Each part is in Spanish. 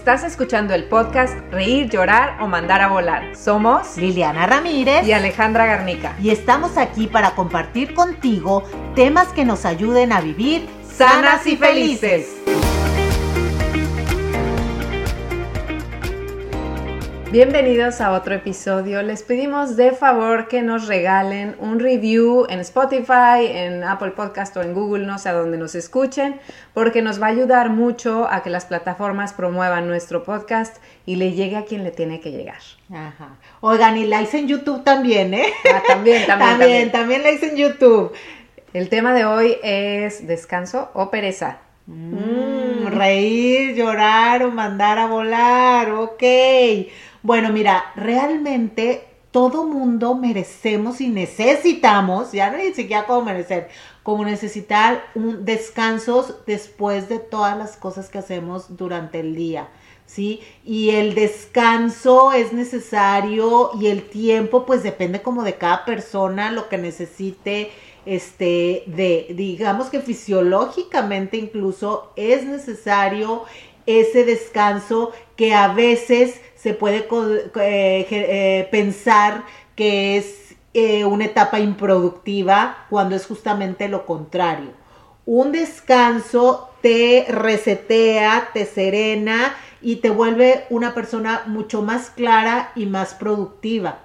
Estás escuchando el podcast Reír, Llorar o Mandar a Volar. Somos Liliana Ramírez y Alejandra Garnica. Y estamos aquí para compartir contigo temas que nos ayuden a vivir sanas y felices. Bienvenidos a otro episodio. Les pedimos de favor que nos regalen un review en Spotify, en Apple Podcast o en Google, no sé a dónde nos escuchen, porque nos va a ayudar mucho a que las plataformas promuevan nuestro podcast y le llegue a quien le tiene que llegar. Ajá. Oigan, y la hice en YouTube también, ¿eh? Ah, también, también, también, también la hice en YouTube. El tema de hoy es descanso o pereza. Mm, reír, llorar o mandar a volar, ok. Bueno, mira, realmente todo mundo merecemos y necesitamos, ya no ni siquiera como merecer, como necesitar un descansos después de todas las cosas que hacemos durante el día. ¿Sí? Y el descanso es necesario y el tiempo pues depende como de cada persona, lo que necesite, este, de, digamos que fisiológicamente incluso es necesario ese descanso que a veces se puede eh, eh, pensar que es eh, una etapa improductiva cuando es justamente lo contrario. Un descanso te resetea, te serena y te vuelve una persona mucho más clara y más productiva.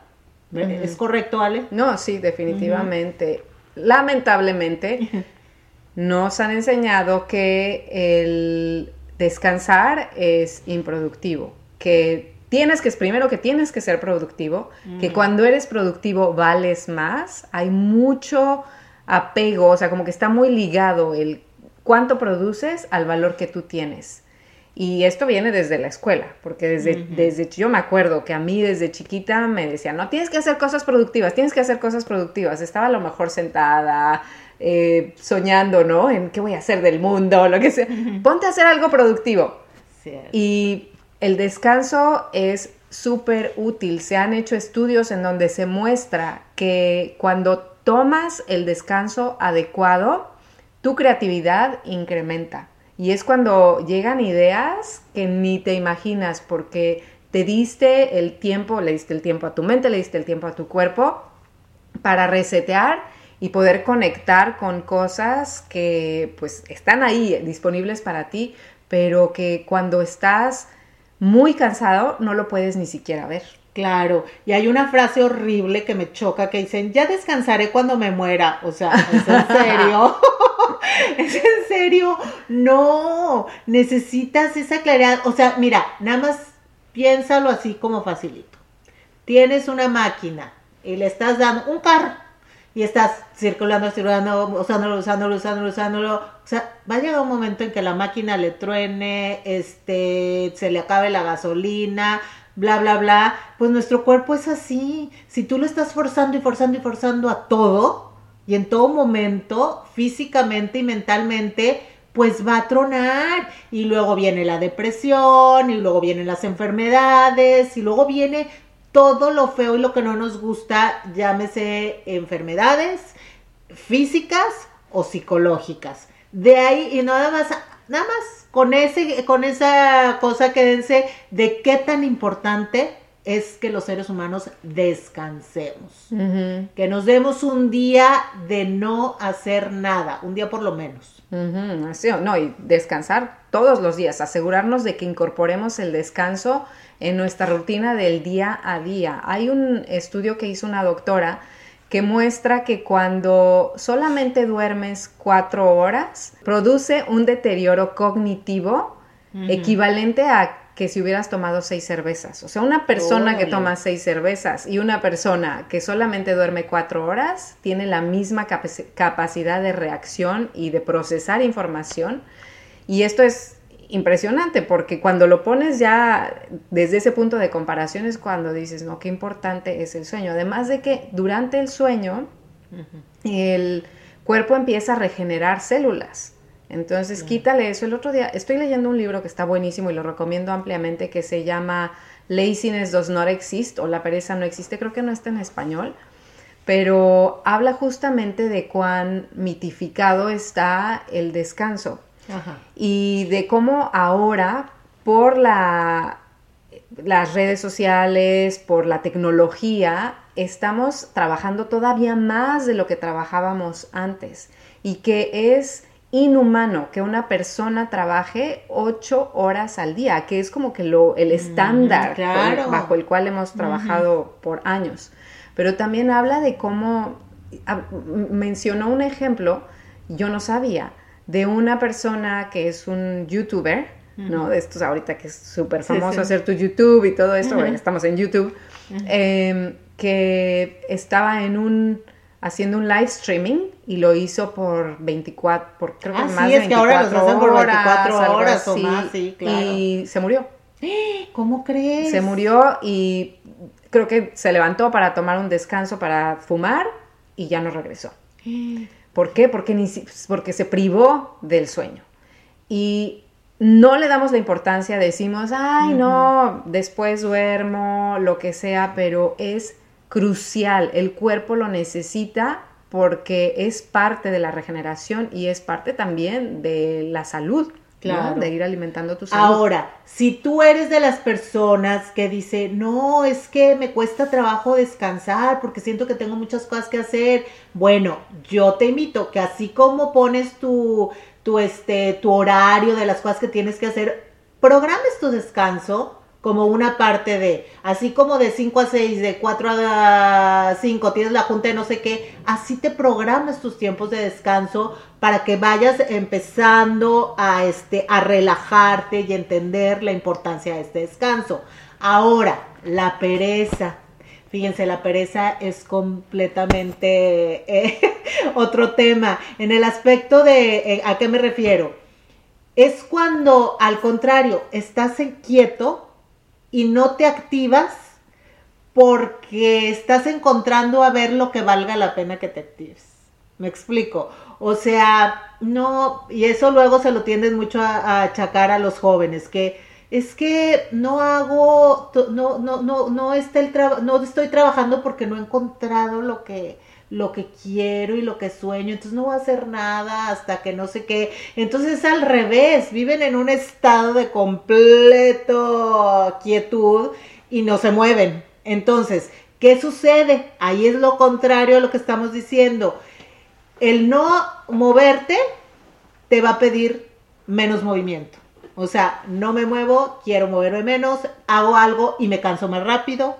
¿Es correcto, Ale? No, sí, definitivamente. Lamentablemente, nos han enseñado que el descansar es improductivo, que tienes que, primero que tienes que ser productivo, que cuando eres productivo vales más, hay mucho apego, o sea, como que está muy ligado el cuánto produces al valor que tú tienes. Y esto viene desde la escuela, porque desde, desde yo me acuerdo que a mí desde chiquita me decían, no, tienes que hacer cosas productivas, tienes que hacer cosas productivas. Estaba a lo mejor sentada, eh, soñando, ¿no? En qué voy a hacer del mundo, lo que sea. Ponte a hacer algo productivo. Y el descanso es súper útil. Se han hecho estudios en donde se muestra que cuando tomas el descanso adecuado, tu creatividad incrementa. Y es cuando llegan ideas que ni te imaginas porque te diste el tiempo, le diste el tiempo a tu mente, le diste el tiempo a tu cuerpo para resetear y poder conectar con cosas que pues están ahí disponibles para ti, pero que cuando estás muy cansado no lo puedes ni siquiera ver. Claro, y hay una frase horrible que me choca que dicen, ya descansaré cuando me muera. O sea, ¿es en serio? ¿Es en serio? No, necesitas esa claridad. O sea, mira, nada más piénsalo así como facilito. Tienes una máquina y le estás dando un carro y estás circulando, circulando, usándolo, usándolo, usándolo, usándolo. O sea, va a llegar un momento en que la máquina le truene, este, se le acabe la gasolina, bla, bla, bla, pues nuestro cuerpo es así. Si tú lo estás forzando y forzando y forzando a todo, y en todo momento, físicamente y mentalmente, pues va a tronar. Y luego viene la depresión, y luego vienen las enfermedades, y luego viene todo lo feo y lo que no nos gusta, llámese enfermedades físicas o psicológicas. De ahí, y nada más, nada más con, ese, con esa cosa quédense de qué tan importante es que los seres humanos descansemos. Que nos demos un día de no hacer nada, un día por lo menos. Así, no, y descansar todos los días, asegurarnos de que incorporemos el descanso en nuestra rutina del día a día. Hay un estudio que hizo una doctora que muestra que cuando solamente duermes cuatro horas, produce un deterioro cognitivo equivalente a que si hubieras tomado seis cervezas. O sea, una persona que toma seis cervezas y una persona que solamente duerme cuatro horas tiene la misma capacidad de reacción y de procesar información. Y esto es impresionante porque cuando lo pones ya desde ese punto de comparación es cuando dices, no, qué importante es el sueño. Además de que durante el sueño el cuerpo empieza a regenerar células. Entonces, quítale eso. El otro día estoy leyendo un libro que está buenísimo y lo recomiendo ampliamente que se llama Laziness Does Not Exist o La pereza no existe. Creo que no está en español, pero habla justamente de cuán mitificado está el descanso y de cómo ahora por la, las redes sociales, por la tecnología, estamos trabajando todavía más de lo que trabajábamos antes y que es inhumano que una persona trabaje ocho horas al día, que es como que lo, el estándar bajo el cual hemos trabajado por años. Pero también habla de cómo, mencionó un ejemplo, yo no sabía, de una persona que es un youtuber, ¿no? De estos ahorita que es súper famoso hacer tu YouTube y todo esto, estamos en YouTube, em, que estaba en un haciendo un live streaming y lo hizo por 24, por creo que ah, más sí, de es que ahora los hacen por 24 horas, o más, sí, claro. Y se murió. ¿Cómo crees? Se murió y creo que se levantó para tomar un descanso para fumar y ya no regresó. ¿Por qué? Porque, ni, porque se privó del sueño. Y no le damos la importancia, decimos, ay, no, después duermo, lo que sea, pero es crucial, el cuerpo lo necesita porque es parte de la regeneración y es parte también de la salud. Claro. De ir alimentando tu salud. Ahora, si tú eres de las personas que dice, no, es que me cuesta trabajo descansar porque siento que tengo muchas cosas que hacer, bueno, yo te invito que así como pones tu, tu, este, tu horario de las cosas que tienes que hacer, programes tu descanso, como una parte de, así como de 5 a 6, de 4 a 5 tienes la junta de no sé qué, así te programas tus tiempos de descanso para que vayas empezando a, este, a relajarte y entender la importancia de este descanso. Ahora, la pereza. Fíjense, la pereza es completamente eh, otro tema. En el aspecto de, eh, ¿a qué me refiero? Es cuando, al contrario, estás en quieto, y no te activas porque estás encontrando a ver lo que valga la pena que te actives. Me explico. O sea, no, y eso luego se lo tienden mucho a, achacar a los jóvenes, que es que no hago, no, no, no, no, está el no estoy trabajando porque no he encontrado lo que, lo que quiero y lo que sueño, entonces no voy a hacer nada hasta que no sé qué. Entonces al revés, viven en un estado de completo quietud y no se mueven. Entonces, ¿qué sucede? Ahí es lo contrario a lo que estamos diciendo. El no moverte te va a pedir menos movimiento. O sea, no me muevo, quiero moverme menos, hago algo y me canso más rápido.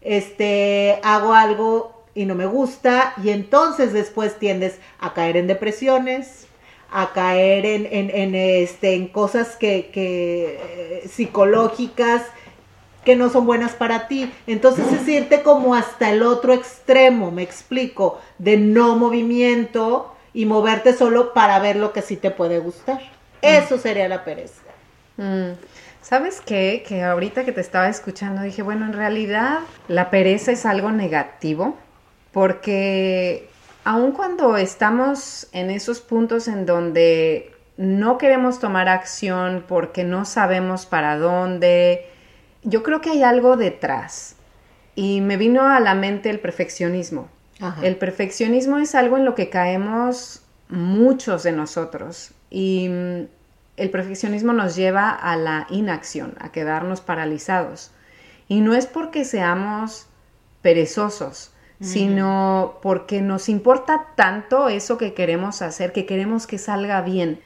Este, hago algo y no me gusta y entonces después tiendes a caer en depresiones, a caer en, en, este, en cosas que, que eh, psicológicas que no son buenas para ti. Entonces es irte como hasta el otro extremo, me explico, de no movimiento y moverte solo para ver lo que sí te puede gustar. Eso sería la pereza. Mm. ¿Sabes qué? Que ahorita que te estaba escuchando dije, bueno, en realidad la pereza es algo negativo porque aun cuando estamos en esos puntos en donde no queremos tomar acción porque no sabemos para dónde, yo creo que hay algo detrás. Y me vino a la mente el perfeccionismo. El perfeccionismo es algo en lo que caemos muchos de nosotros. Y mm, el perfeccionismo nos lleva a la inacción, a quedarnos paralizados. Y no es porque seamos perezosos, sino porque nos importa tanto eso que queremos hacer, que queremos que salga bien.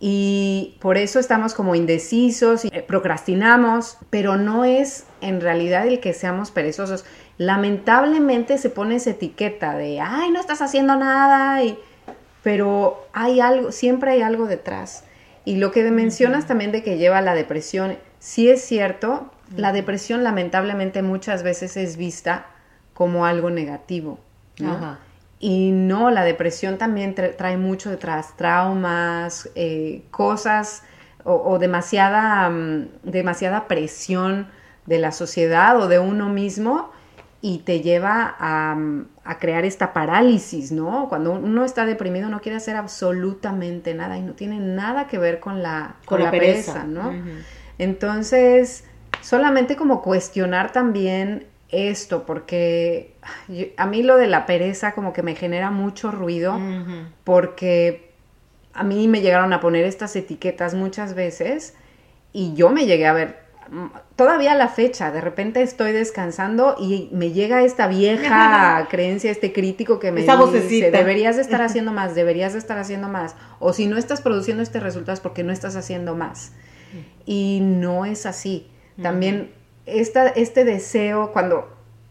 Y por eso estamos como indecisos y eh, procrastinamos, pero no es en realidad el que seamos perezosos. Lamentablemente se pone esa etiqueta de, ay, no estás haciendo nada, y... pero hay algo, siempre hay algo detrás. Y lo que mencionas también de que lleva a la depresión, sí es cierto, la depresión lamentablemente muchas veces es vista como algo negativo. Y no, la depresión también trae mucho detrás, traumas, eh, cosas o, demasiada, mm, demasiada presión de la sociedad o de uno mismo y te lleva a, mm, crear esta parálisis, ¿no? Cuando uno está deprimido no quiere hacer absolutamente nada y no tiene nada que ver con la, con, la, pereza, ¿no? Entonces, solamente como cuestionar también esto, porque a mí lo de la pereza como que me genera mucho ruido, porque a mí me llegaron a poner estas etiquetas muchas veces y yo me llegué a ver, mm, todavía a la fecha, de repente estoy descansando y me llega esta vieja creencia, este crítico que me dice, deberías de estar haciendo más, deberías de estar haciendo más, o si no estás produciendo este resultado es porque no estás haciendo más. Y no es así. También esta, este deseo, cuando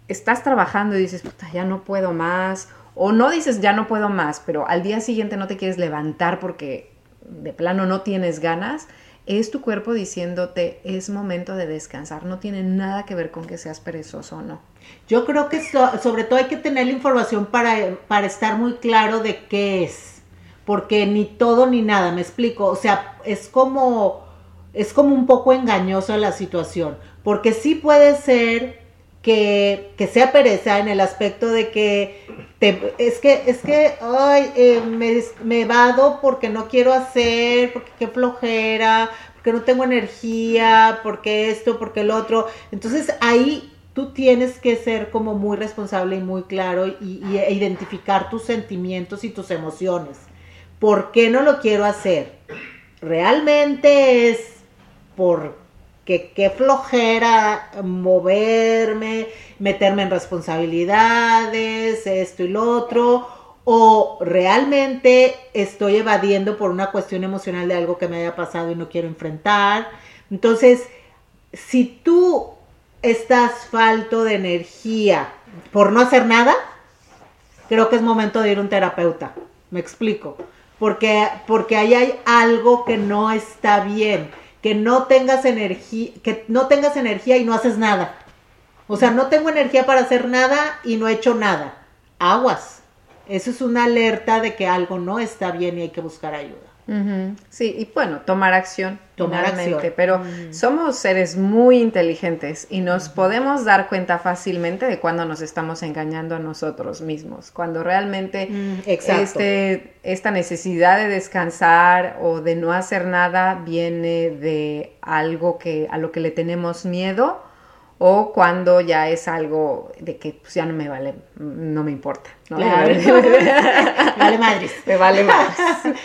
estás trabajando y dices, puta, ya no puedo más, o no dices ya no puedo más, pero al día siguiente no te quieres levantar porque de plano no tienes ganas, es tu cuerpo diciéndote es momento de descansar. No tiene nada que ver con que seas perezoso o no. Yo creo que sobre todo hay que tener la información para, para estar muy claro de qué es. Porque ni todo ni nada, me explico. O sea, es como, es como un poco engañosa la situación. Porque sí puede ser que, que, sea pereza en el aspecto de que te, es que, es que, ay, eh, me, me vado porque no quiero hacer, porque qué flojera, porque no tengo energía, porque esto, porque el otro. Entonces ahí tú tienes que ser como muy responsable y muy claro y, y identificar tus sentimientos y tus emociones. ¿Por qué no lo quiero hacer? Realmente es por que qué flojera moverme, meterme en responsabilidades, esto y lo otro, o realmente estoy evadiendo por una cuestión emocional de algo que me haya pasado y no quiero enfrentar. Entonces, si tú estás falto de energía por no hacer nada, creo que es momento de ir a un terapeuta. Me explico. Porque, porque ahí hay algo que no está bien que no tengas energía, que no tengas energía y no haces nada. O sea, no tengo energía para hacer nada y no he hecho nada. Aguas. Eso es una alerta de que algo no está bien y hay que buscar ayuda. Sí, y bueno, tomar acción. Tomar acción. Pero mm. somos seres muy inteligentes y nos podemos dar cuenta fácilmente de cuando nos estamos engañando a nosotros mismos. Cuando realmente mm, este, esta necesidad de descansar o de no hacer nada viene de algo que, a lo que le tenemos miedo o cuando ya es algo de que pues, ya no me vale, no me importa. ¿no? vale madres. Me vale madres.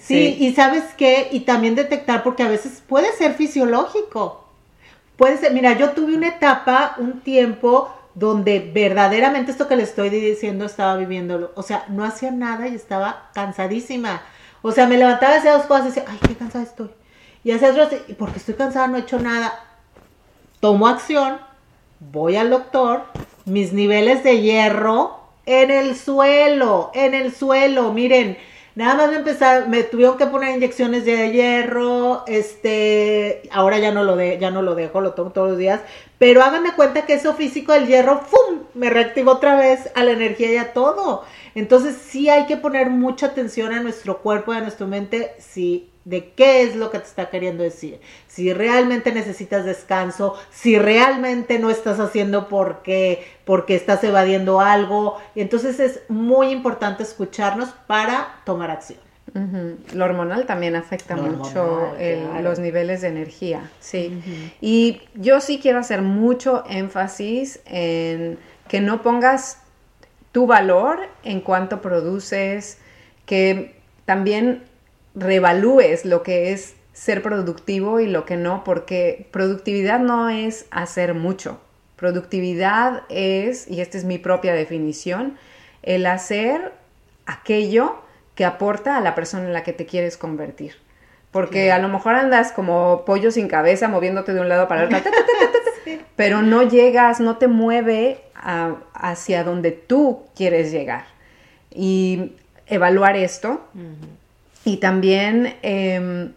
Sí, y sabes qué, y también detectar, porque a veces puede ser fisiológico. Puede ser, mira, yo tuve una etapa, un tiempo donde verdaderamente esto que le estoy diciendo estaba viviéndolo. O sea, no hacía nada y estaba cansadísima. O sea, me levantaba, hacía dos cosas y decía, ay, qué cansada estoy. Y hacía otras, porque estoy cansada, no he hecho nada. Tomo acción, voy al doctor, mis niveles de hierro en el suelo, en el suelo. Miren, Nada más me empezaron, me tuvieron que poner inyecciones de hierro, este, ahora ya no lo de, ya no lo dejo, lo tomo todos los días, pero háganme cuenta que eso físico del hierro, ¡fum! me reactivó otra vez a la energía y a todo. Entonces sí hay que poner mucha atención a nuestro cuerpo y a nuestra mente si de qué es lo que te está queriendo decir. Si realmente necesitas descanso, si realmente no estás haciendo porque, porque estás evadiendo algo. Entonces es muy importante escucharnos para tomar acción. Lo hormonal también afecta mucho los niveles de energía, sí. Y yo sí quiero hacer mucho énfasis en que no pongas tu valor en cuanto produces, que también revalúes lo que es ser productivo y lo que no, porque productividad no es hacer mucho. Productividad es, y esta es mi propia definición, el hacer aquello que aporta a la persona en la que te quieres convertir. Porque a lo mejor andas como pollo sin cabeza moviéndote de un lado para otro, pero no llegas, no te mueve hacia donde tú quieres llegar. Y evaluar esto y también, em,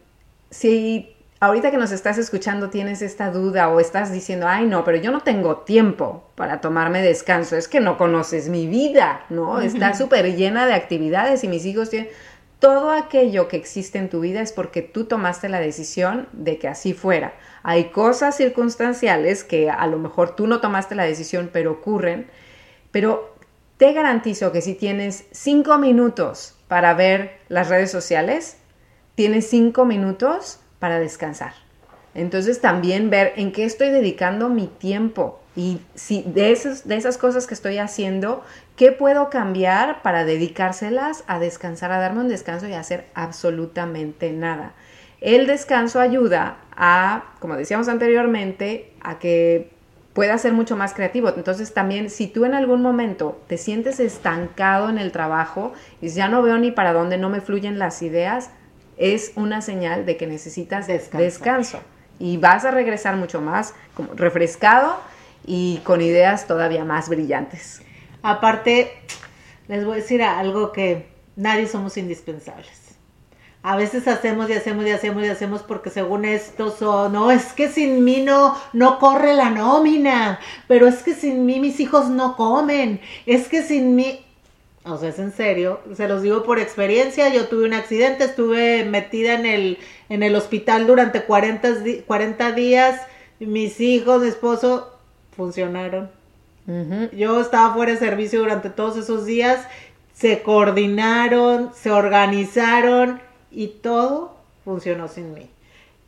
si ahorita que nos estás escuchando tienes esta duda o estás diciendo, ay, no, pero yo no tengo tiempo para tomarme descanso, es que no conoces mi vida, ¿no? Está súper llena de actividades y mis hijos tienen... Todo aquello que existe en tu vida es porque tú tomaste la decisión de que así fuera. Hay cosas circunstanciales que a lo mejor tú no tomaste la decisión, pero ocurren. Pero te garantizo que si tienes cinco minutos para ver las redes sociales, tienes cinco minutos para descansar. Entonces también ver en qué estoy dedicando mi tiempo y si de de esas cosas que estoy haciendo, ¿qué puedo cambiar para dedicárselas a descansar, a darme un descanso y a hacer absolutamente nada? El descanso ayuda a, como decíamos anteriormente, a que pueda ser mucho más creativo. Entonces también si tú en algún momento te sientes estancado en el trabajo y ya no veo ni para dónde, no me fluyen las ideas, es una señal de que necesitas descanso. Y vas a regresar mucho más como refrescado y con ideas todavía más brillantes. Aparte, les voy a decir algo que nadie somos indispensables. A veces hacemos y hacemos y hacemos y hacemos porque según esto son, no, es que sin mí no, no corre la nómina, pero es que sin mí mis hijos no comen, es que sin mí, o sea, es en serio, se los digo por experiencia, yo tuve un accidente, estuve metida en el, en el hospital durante 40, 40 días, mis hijos, mi esposo, funcionaron. Yo estaba fuera de servicio durante todos esos días, se coordinaron, se organizaron y todo funcionó sin mí.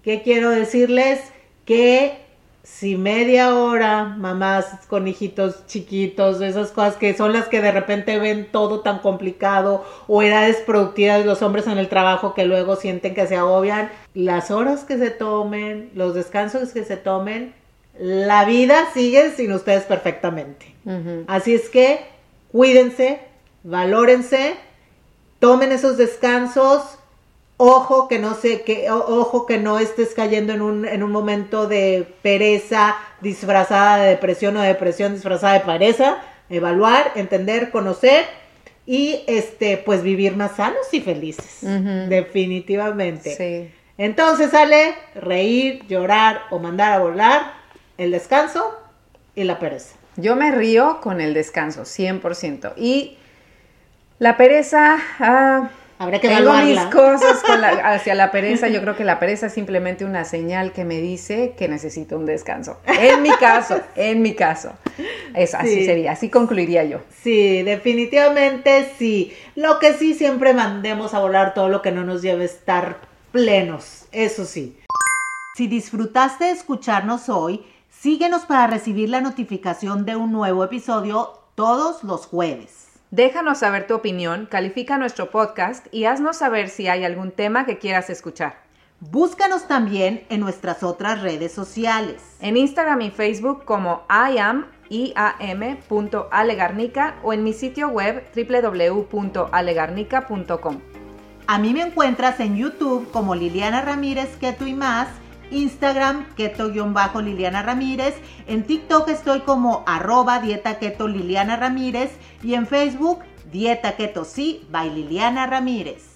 ¿Qué quiero decirles? Que si media hora, mamás con hijitos chiquitos, esas cosas que son las que de repente ven todo tan complicado, o edades productivas de los hombres en el trabajo que luego sienten que se agobian, las horas que se tomen, los descansos que se tomen, la vida sigue sin ustedes perfectamente. Así es que cuídense, valórense, tomen esos descansos, ojo que no sé, que, ojo que no estés cayendo en un, en un momento de pereza disfrazada de depresión o depresión disfrazada de pereza, evaluar, entender, conocer y este pues vivir más sanos y felices. Definitivamente. Sí. Entonces sale reír, llorar o mandar a volar el descanso y la pereza. Yo me río con el descanso, 100%. Y la pereza, ah, Habrá que Tengo mis cosas hacia la pereza. Yo creo que la pereza es simplemente una señal que me dice que necesito un descanso. En mi caso, en mi caso. Es, Así sería, así concluiría yo. Sí, definitivamente sí. Lo que sí, siempre mandemos a volar todo lo que no nos lleve a estar plenos. Eso sí. Si disfrutaste de escucharnos hoy, síguenos para recibir la notificación de un nuevo episodio todos los jueves. Déjanos saber tu opinión, califica nuestro podcast y haznos saber si hay algún tema que quieras escuchar. Búscanos también en nuestras otras redes sociales. En Instagram y Facebook como iam.alegarnica o en mi sitio web www.alegarnica.com. A mí me encuentras en YouTube como Liliana Ramírez Keto y más Instagram, keto-liliana Ramírez. En TikTok estoy como arroba dieta keto Liliana Ramírez. Y en Facebook, dieta keto sí by Liliana Ramírez.